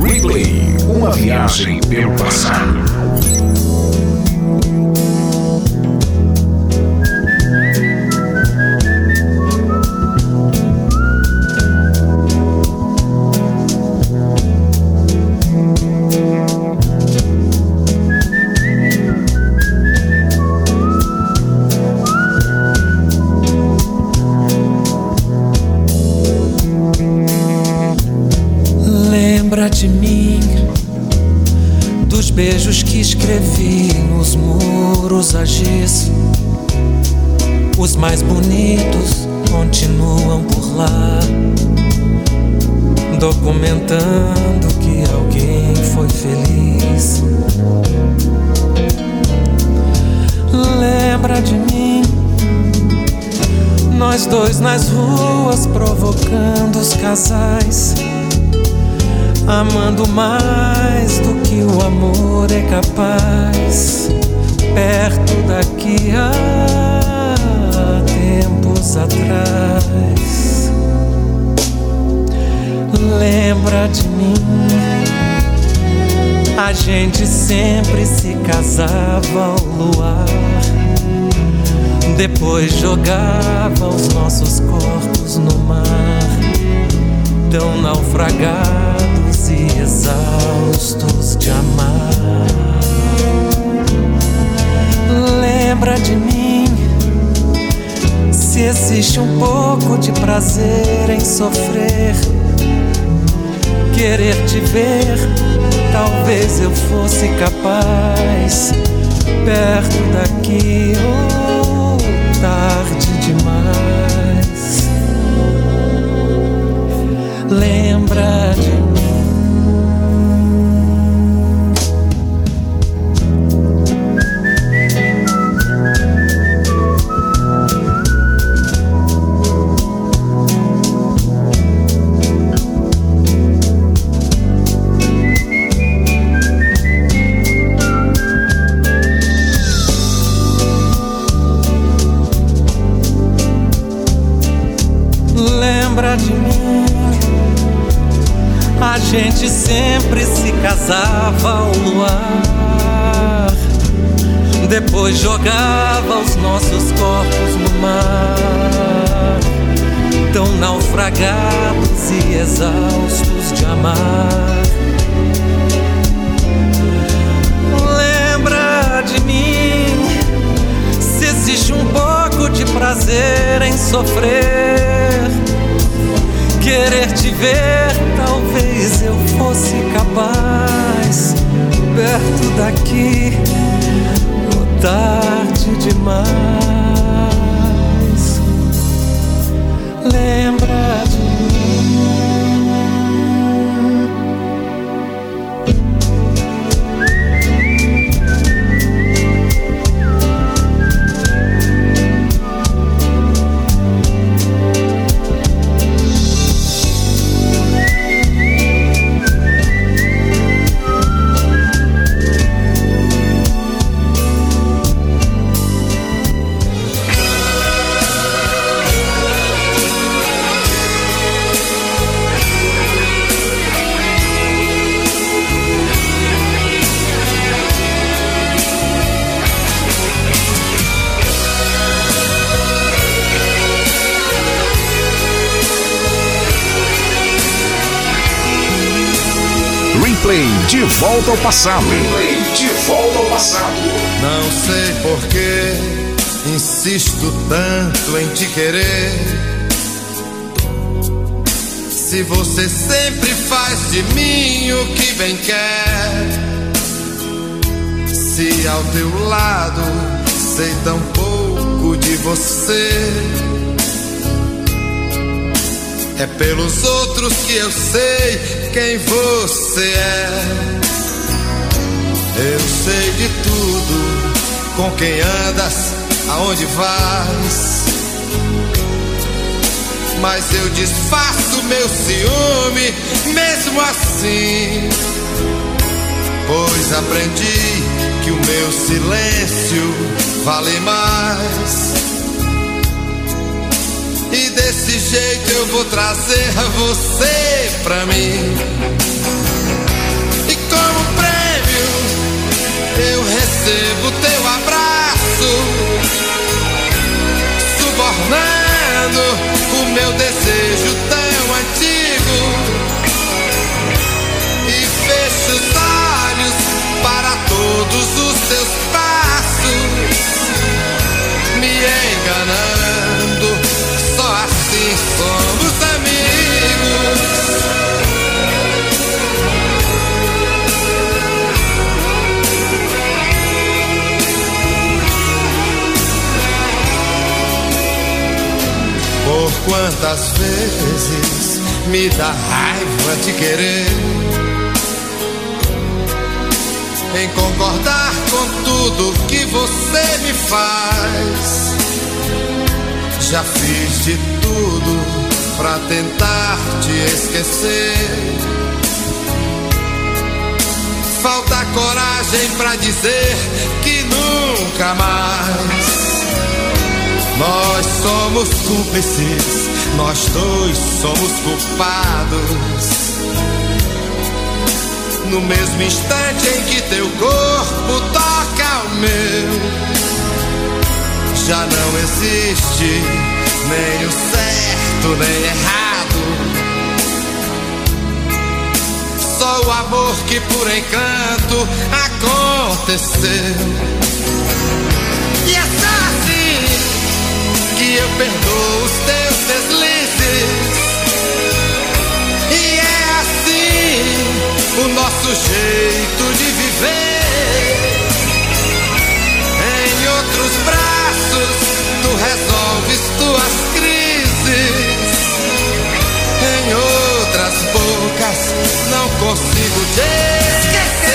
Replay, uma viagem pelo passado. Dois nas ruas provocando os casais amando mais do que o amor é capaz. Perto daqui há tempos atrás. Lembra de mim? A gente sempre se casava ao luar. Depois jogava os nossos corpos no mar, tão naufragados e exaustos de amar. Lembra de mim? Se existe um pouco de prazer em sofrer, querer te ver, talvez eu fosse capaz, perto daqui ou casava ao luar. Depois jogava os nossos corpos no mar. Tão naufragados e exaustos de amar. Lembra de mim? Se existe um pouco de prazer em sofrer, querer te ver, talvez eu fosse capaz, perto daqui, ou tarde demais. Lembra volta ao passado. De volta ao passado. Não sei porquê, insisto tanto em te querer. Se você sempre faz de mim o que bem quer. Se ao teu lado sei tão pouco de você. É pelos outros que eu sei quem você é. Eu sei de tudo, com quem andas, aonde vais. Mas eu disfarço meu ciúme, mesmo assim. Pois aprendi que o meu silêncio vale mais. E desse jeito eu vou trazer você pra mim. E como prêmio eu recebo teu abraço, subornando o meu desejo tão antigo. E fecho os olhos para todos os teus quantas vezes me dá raiva de querer em concordar com tudo que você me faz. Já fiz de tudo pra tentar te esquecer. Falta coragem pra dizer que nunca mais. Nós somos cúmplices, nós dois somos culpados. No mesmo instante em que teu corpo toca o meu, já não existe nem o certo nem errado. Só o amor que por encanto aconteceu. Eu perdoo os teus deslizes. E é assim o nosso jeito de viver. Em outros braços, tu resolves tuas crises. Em outras bocas, não consigo te esquecer.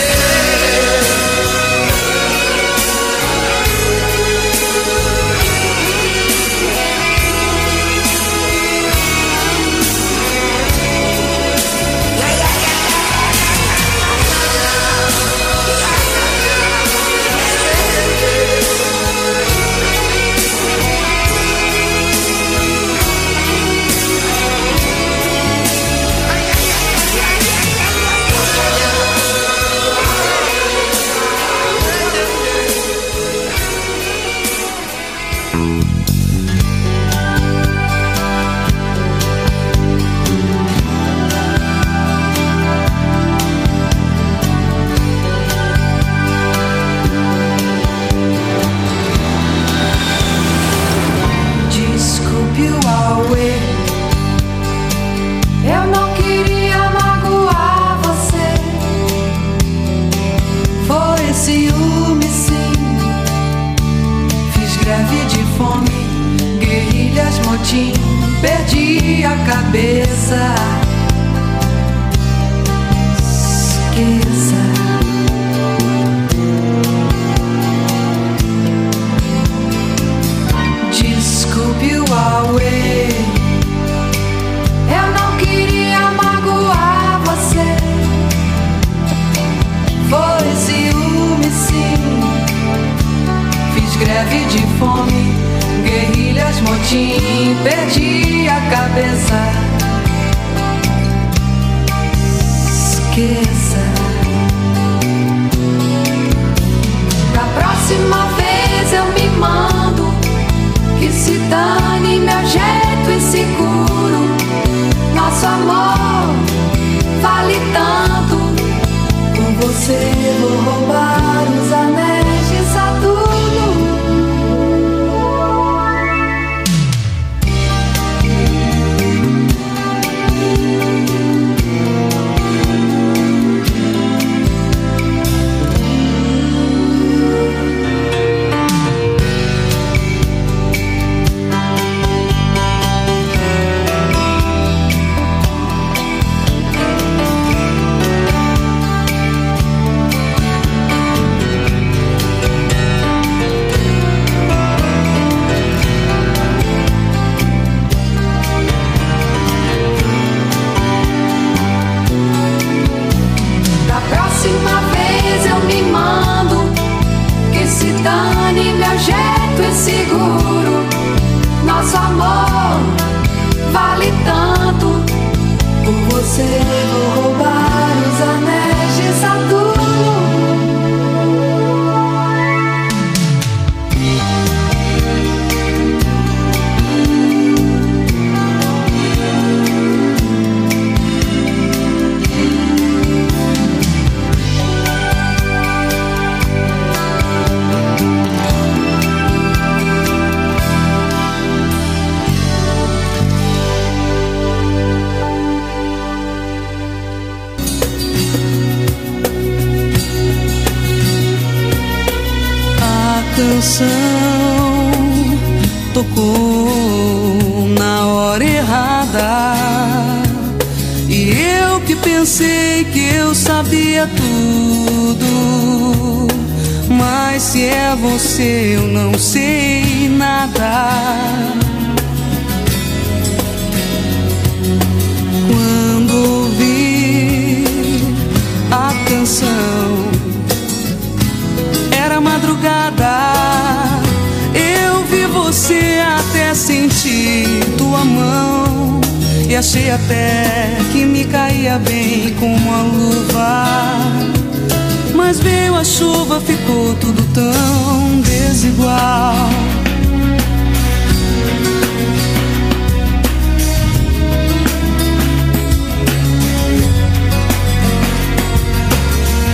chuva ficou tudo tão desigual.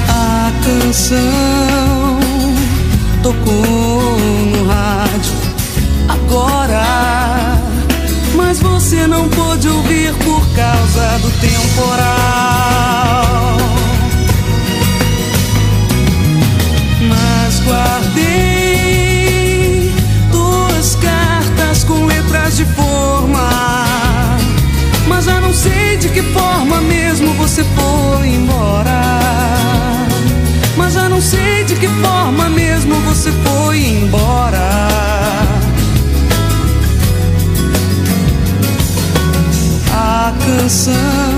A canção tocou no rádio agora, mas você não pôde ouvir por causa do temporal. que forma mesmo você foi embora. Mas já não sei de que forma mesmo você foi embora. A canção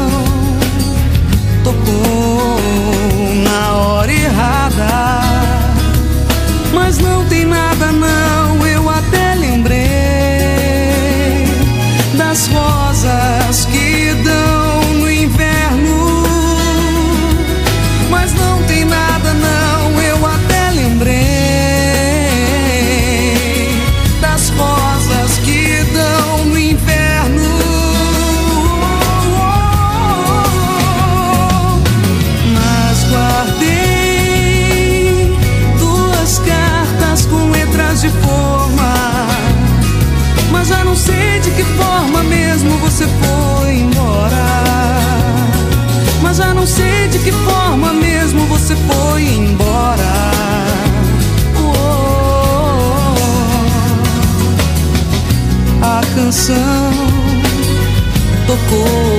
canção. Tocou.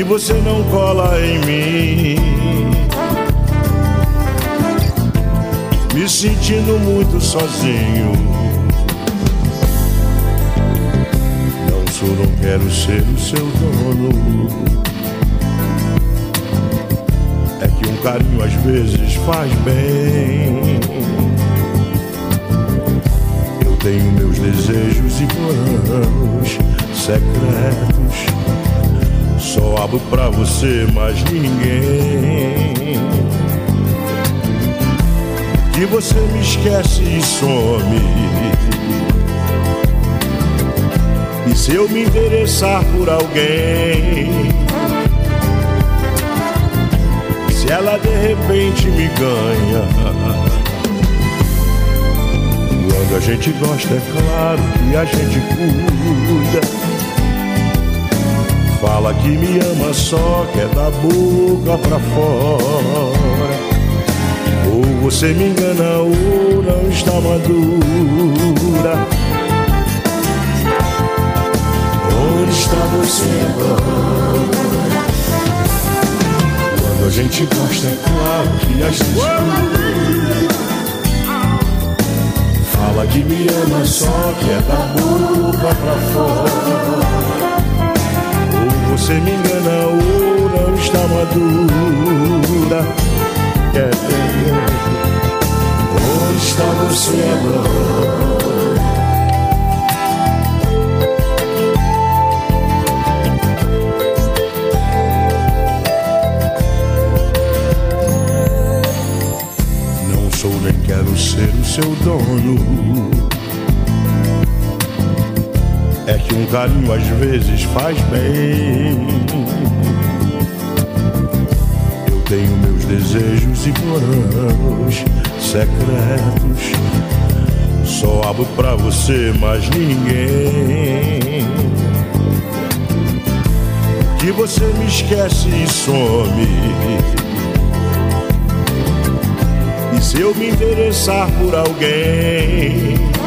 Que você não cola em mim. Me sentindo muito sozinho. Não sou, não quero ser o seu dono. É que um carinho às vezes faz bem. Eu tenho meus desejos e planos secretos só abro pra você, mais ninguém. Que você me esquece e some. E se eu me interessar por alguém? Se ela de repente me ganha. Quando a gente gosta, é claro que a gente cuida. Fala que me ama só, quer da boca pra fora. Ou você me engana ou não está madura. Onde está você agora? Quando a gente gosta, é claro que a gente. Fala que me ama só, quer da boca pra fora você me engana ou não está madura. É, onde está você agora? Não sou nem quero ser o seu dono um carinho às vezes faz bem. Eu tenho meus desejos e planos secretos. Só abro pra você, mas ninguém. Que você me esquece e some. E se eu me interessar por alguém?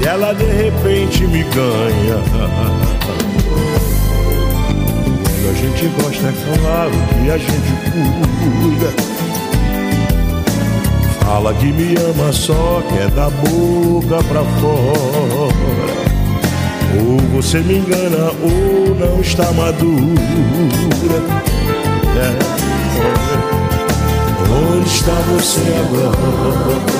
Se ela de repente me ganha. Quando a gente gosta, é claro que a gente cuida. Fala que me ama só, quer da boca pra fora. Ou você me engana ou não está madura. É. Onde está você agora?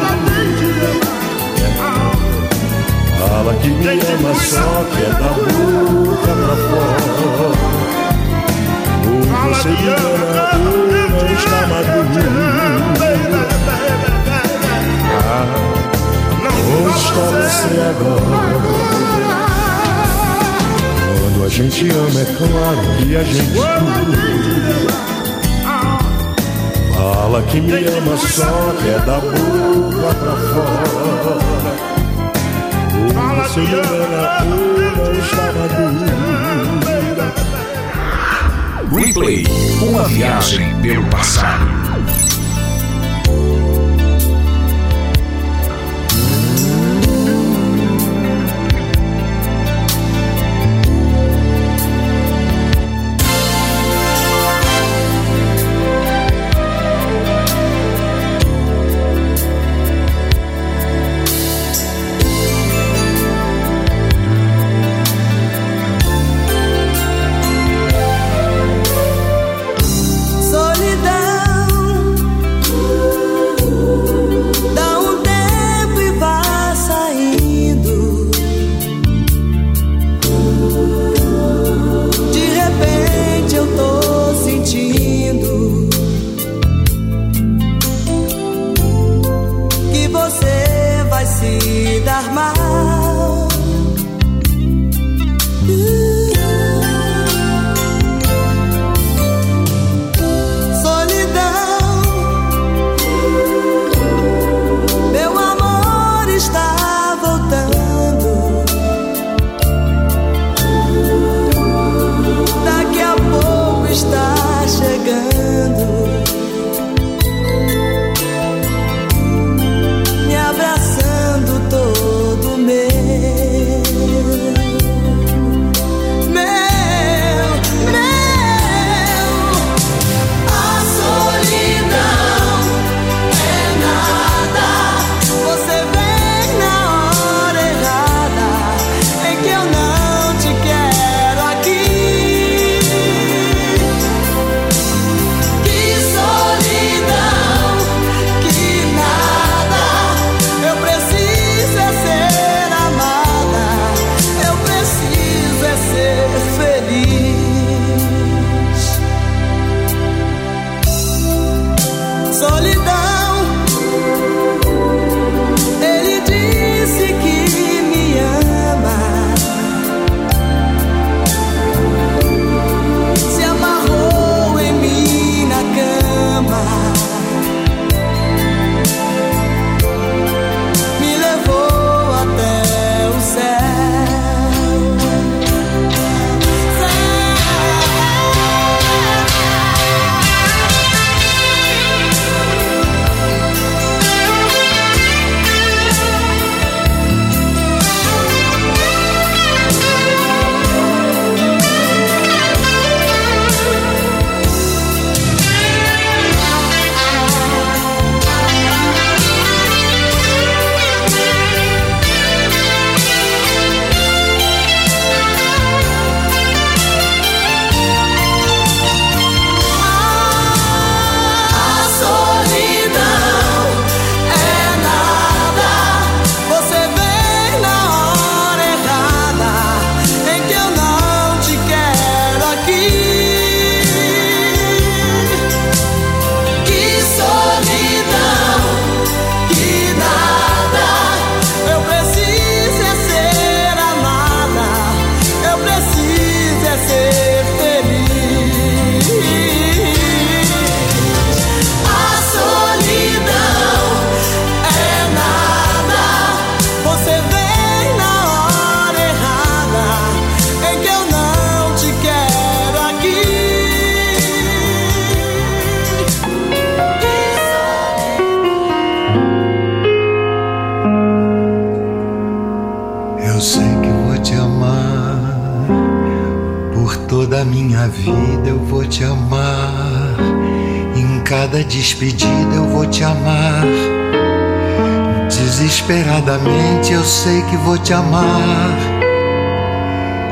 Fala que me ama só que é da boca pra fora. Ou você me ama ou não está madura ah, Onde está você agora? Quando a gente ama é claro que a gente Fala que me ama só que é da boca pra fora você me engana ou não estava. Replay, uma viagem pelo passado.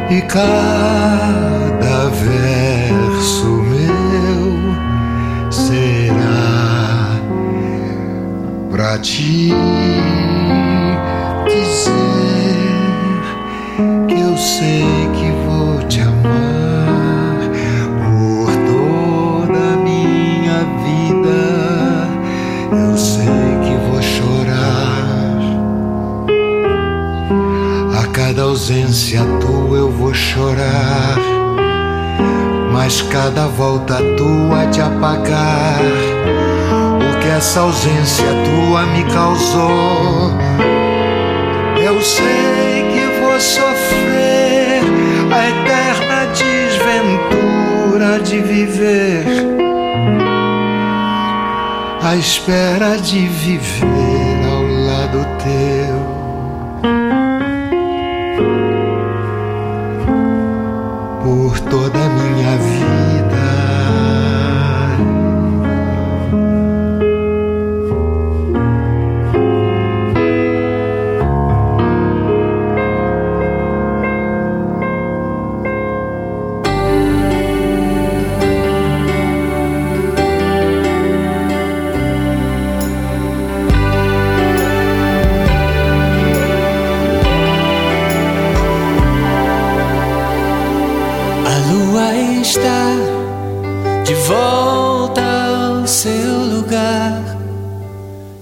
e cá. falta tua te apagar. O que essa ausência tua me causou. Eu sei que vou sofrer a eterna desventura de viver. A espera de viver ao lado teu.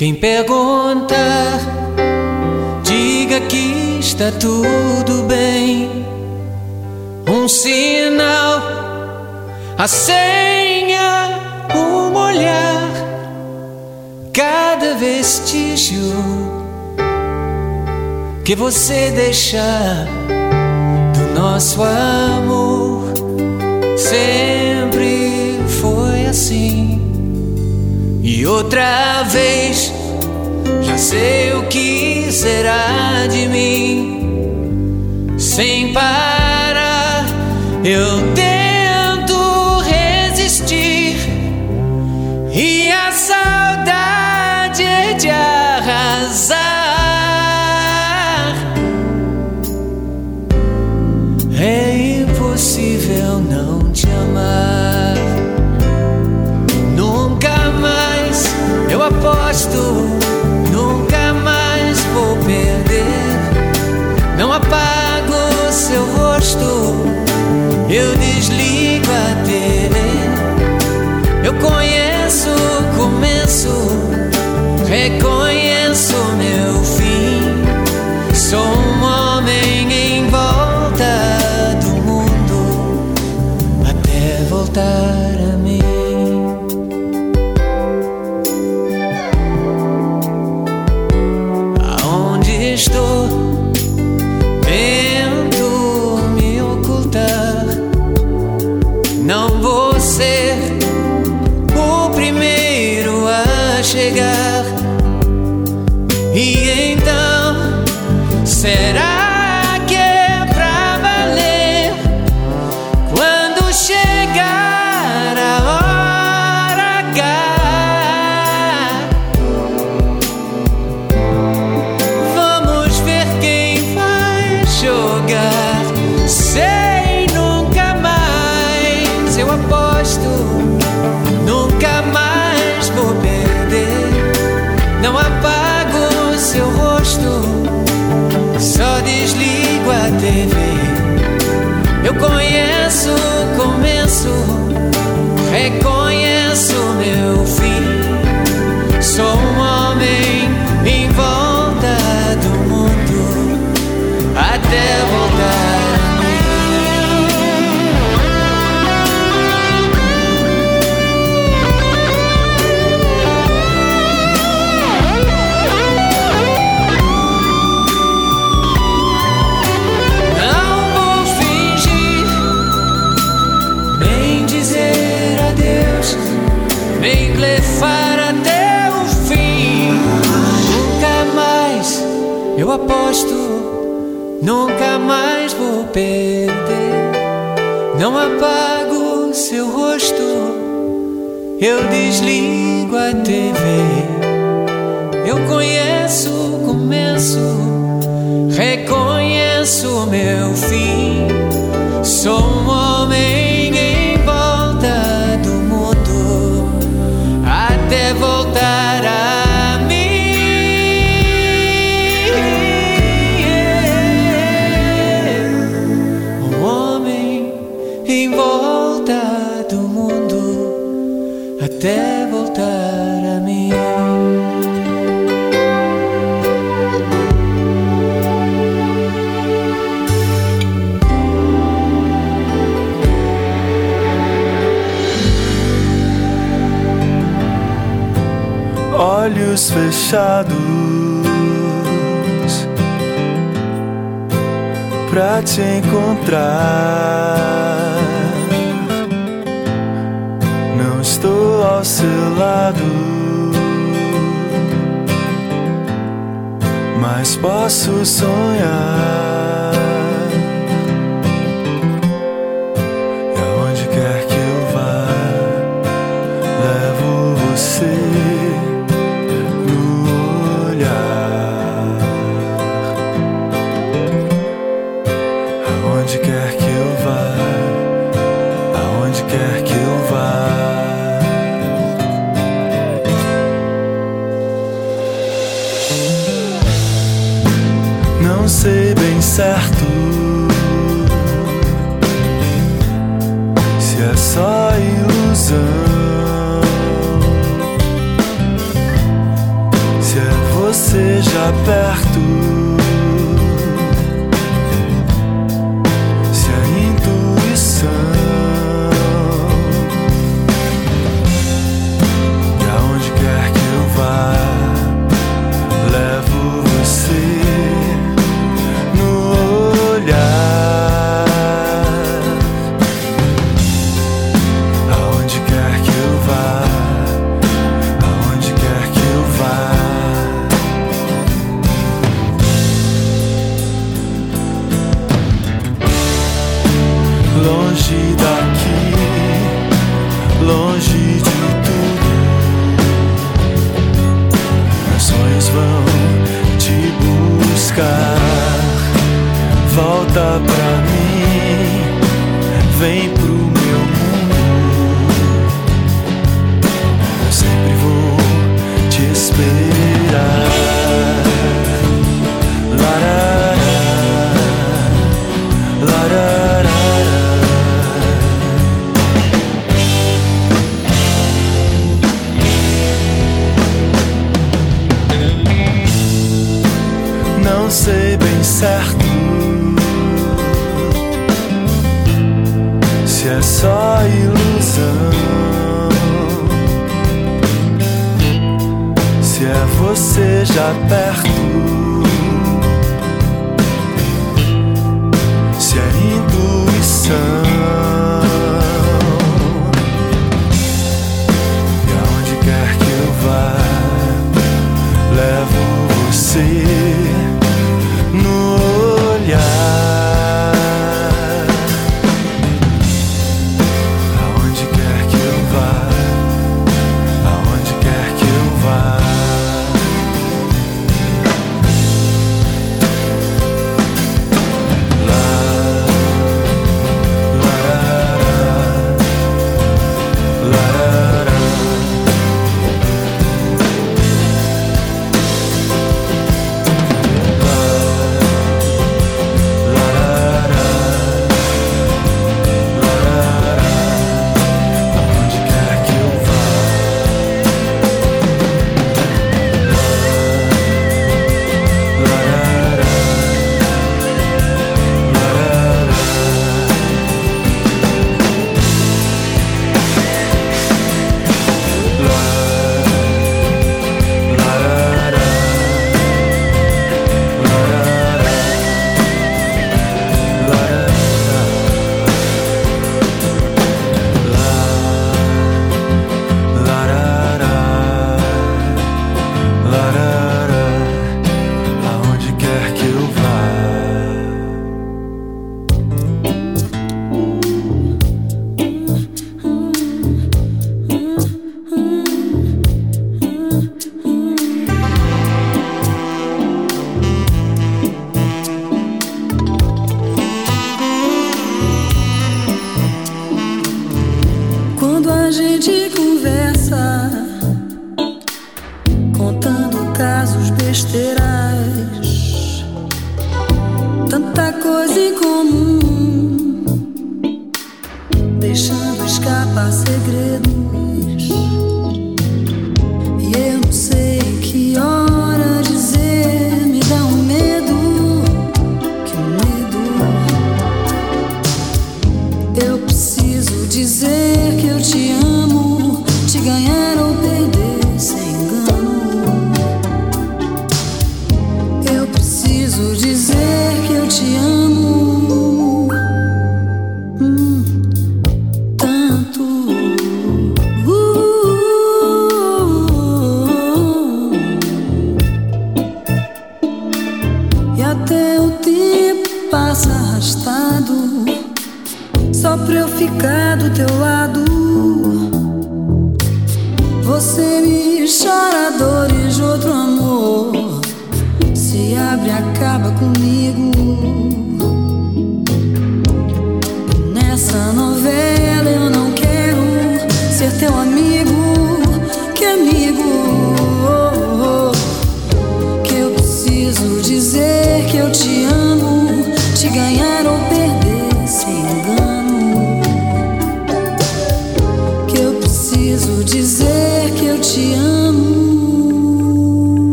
Quem pergunta, diga que está tudo bem. Um sinal, a senha, um olhar, cada vestígio que você deixar do nosso amor. Sempre E outra vez, já sei o que será de mim. Sem parar, eu tento resistir. E a saudade é de arrasar. É impossível não te amar. echo Não apago seu rosto, eu desligo a TV. Eu conheço o começo, reconheço o meu fim. Sou um fechados pra te encontrar. Não estou ao seu lado, mas posso sonhar. Aonde quer que eu vá, aonde quer que eu vá. Não sei bem certo se é só ilusão. Se é você já perto, você já perto, gente conversa.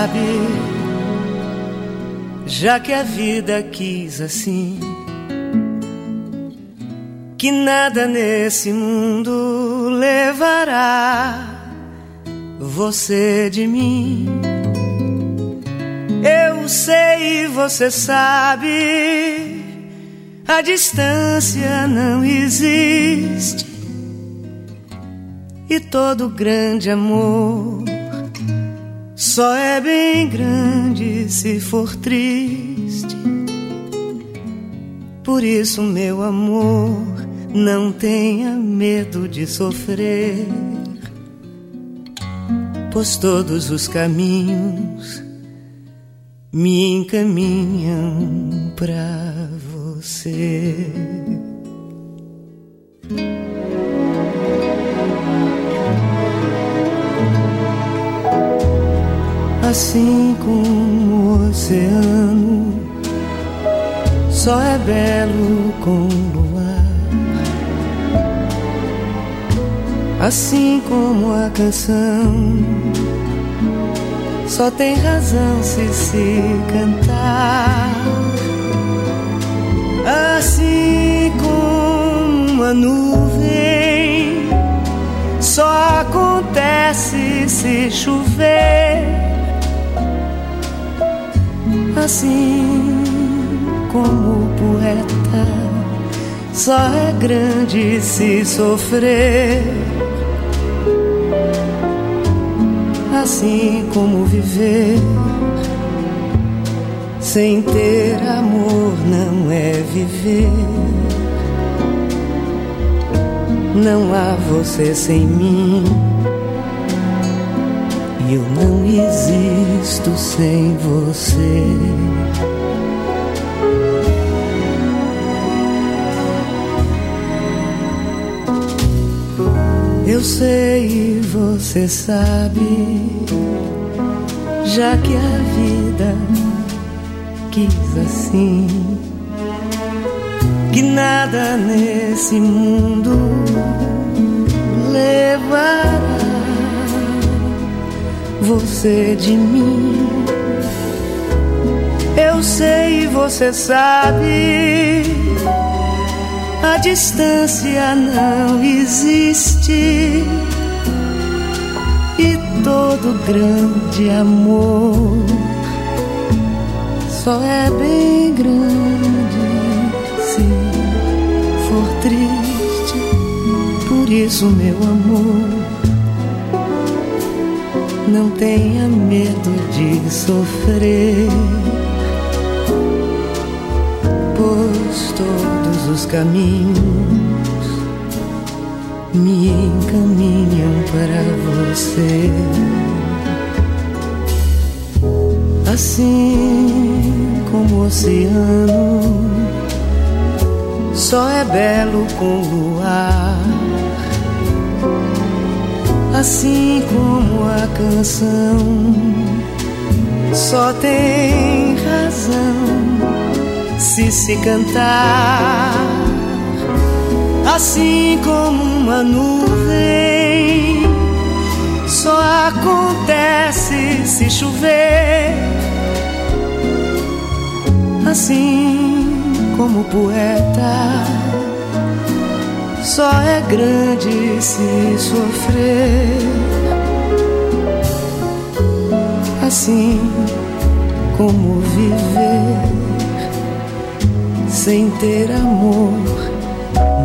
Sabe, já que a vida quis assim, que nada nesse mundo levará você de mim. Eu sei, você sabe, a distância não existe e todo grande amor só é bem grande se for triste. Por isso, meu amor, não tenha medo de sofrer, pois todos os caminhos me encaminham pra você. Assim como o oceano. Só é belo com luar, assim como a canção. Só tem razão se se cantar, assim como a nuvem só acontece se chover assim como o poeta só é grande se sofrer. Assim como viver sem ter amor não é viver. Não há você sem mim. Eu não existo sem você. Eu sei você sabe, já que a vida quis assim, que nada nesse mundo levará você de mim. Eu sei você sabe, a distância não existe. E todo grande amor só é bem grande se for triste, por isso, meu amor, não tenha medo de sofrer, pois todos os caminhos me encaminham para você. Assim como o oceano só é belo com luar, assim como a canção só tem razão se se cantar assim como uma nuvem. Só acontece se chover, assim como o poeta. Só é grande se sofrer, assim como viver sem ter amor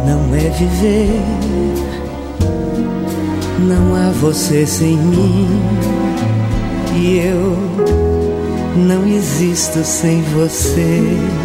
não é viver. Não há você sem mim e eu não existo sem você.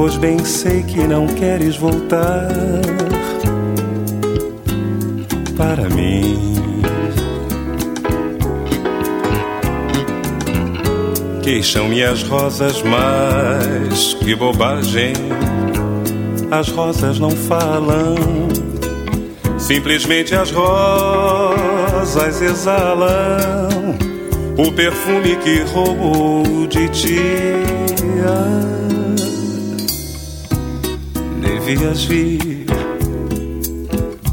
pois bem sei que não queres voltar para mim. Queixam-me as rosas, mas que bobagem. As rosas não falam, simplesmente as rosas exalam o perfume que roubou de ti. Devias vir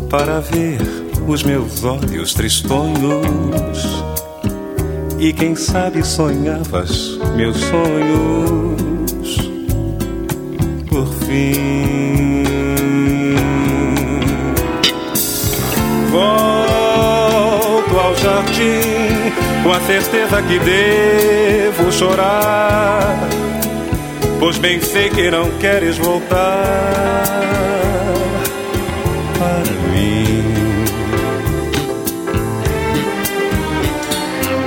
para ver os meus olhos tristonhos. E quem sabe sonhavas meus sonhos por fim. Volto ao jardim com a certeza que devo chorar Pois bem sei que não queres voltar para mim.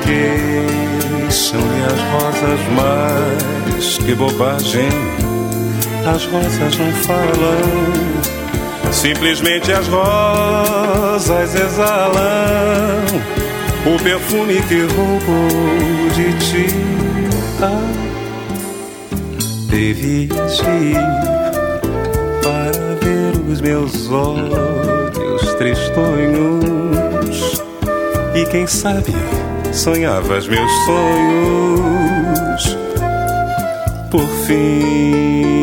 Que são as rosas, mas que bobagem. As rosas não falam, simplesmente as rosas exalam o perfume que roubou de ti. Ah devias vir para ver os meus olhos tristonhos e quem sabe sonhavas meus sonhos por fim.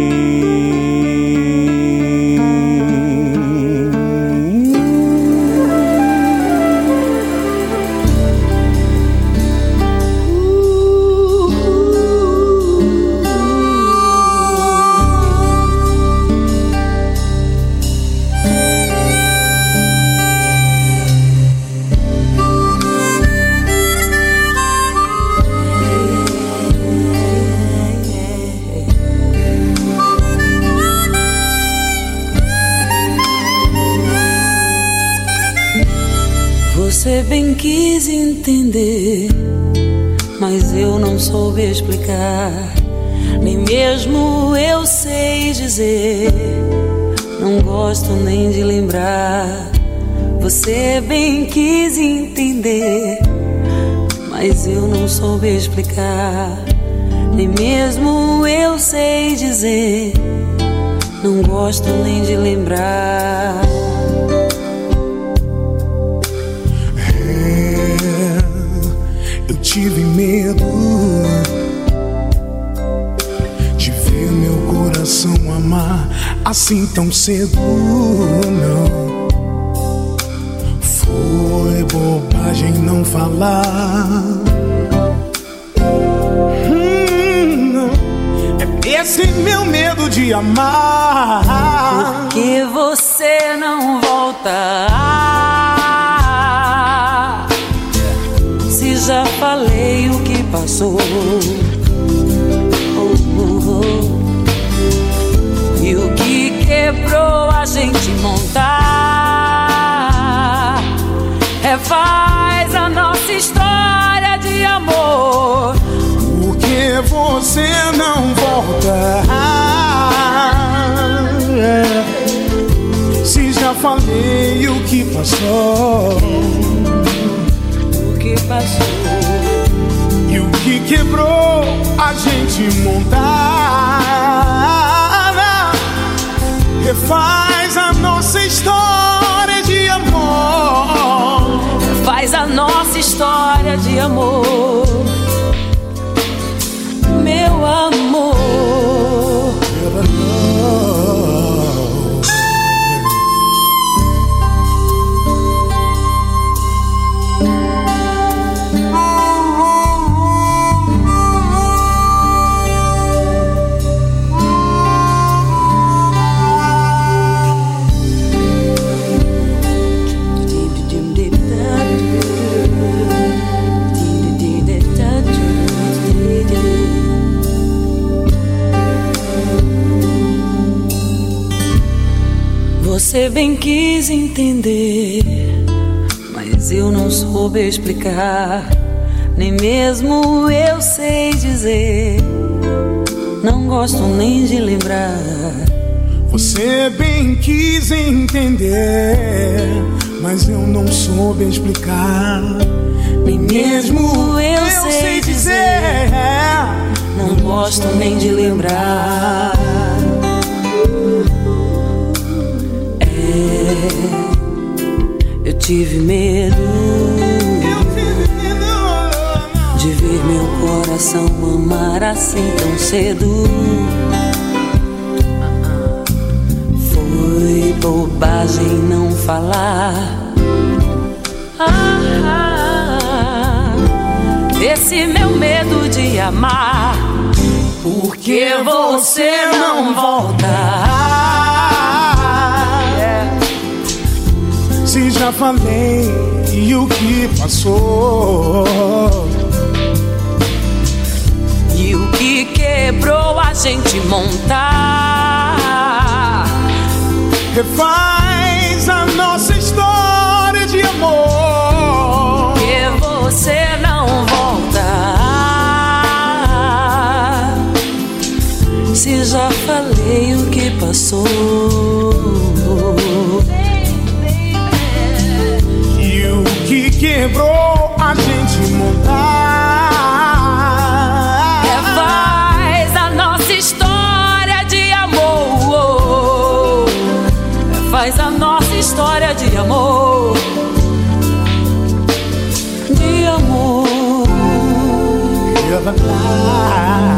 Entender, mas eu não soube explicar. Nem mesmo eu sei dizer. Não gosto nem de lembrar. Você bem quis entender, mas eu não soube explicar. Nem mesmo eu sei dizer. Não gosto nem de lembrar. Tive medo de ver meu coração amar assim tão cedo. Não foi bobagem não falar. Hum. É esse meu medo de amar. Por que você não volta? Já falei o que passou. Oh, oh, oh. E o que quebrou a gente montar é faz a nossa história de amor. Por que você não volta? Se já falei o que passou que passou. E o que quebrou a gente montar refaz a nossa história de amor. Faz a nossa história de amor. Meu amor Você bem quis entender, mas eu não soube explicar. Nem mesmo eu sei dizer. Não gosto nem de lembrar. Você bem quis entender, mas eu não soube explicar. Nem mesmo eu, eu sei, sei dizer. Não gosto nem de lembrar. Eu tive medo de ver meu coração amar assim tão cedo. Foi bobagem não falar. Ah, esse meu medo de amar. Porque você não volta. Se já falei e o que passou. E o que quebrou a gente montar Refaz a nossa história de amor. Que você não volta. Se já falei o que passou quebrou a gente montar. Refaz a nossa história de amor. Refaz a nossa história de amor. De amor. De amor.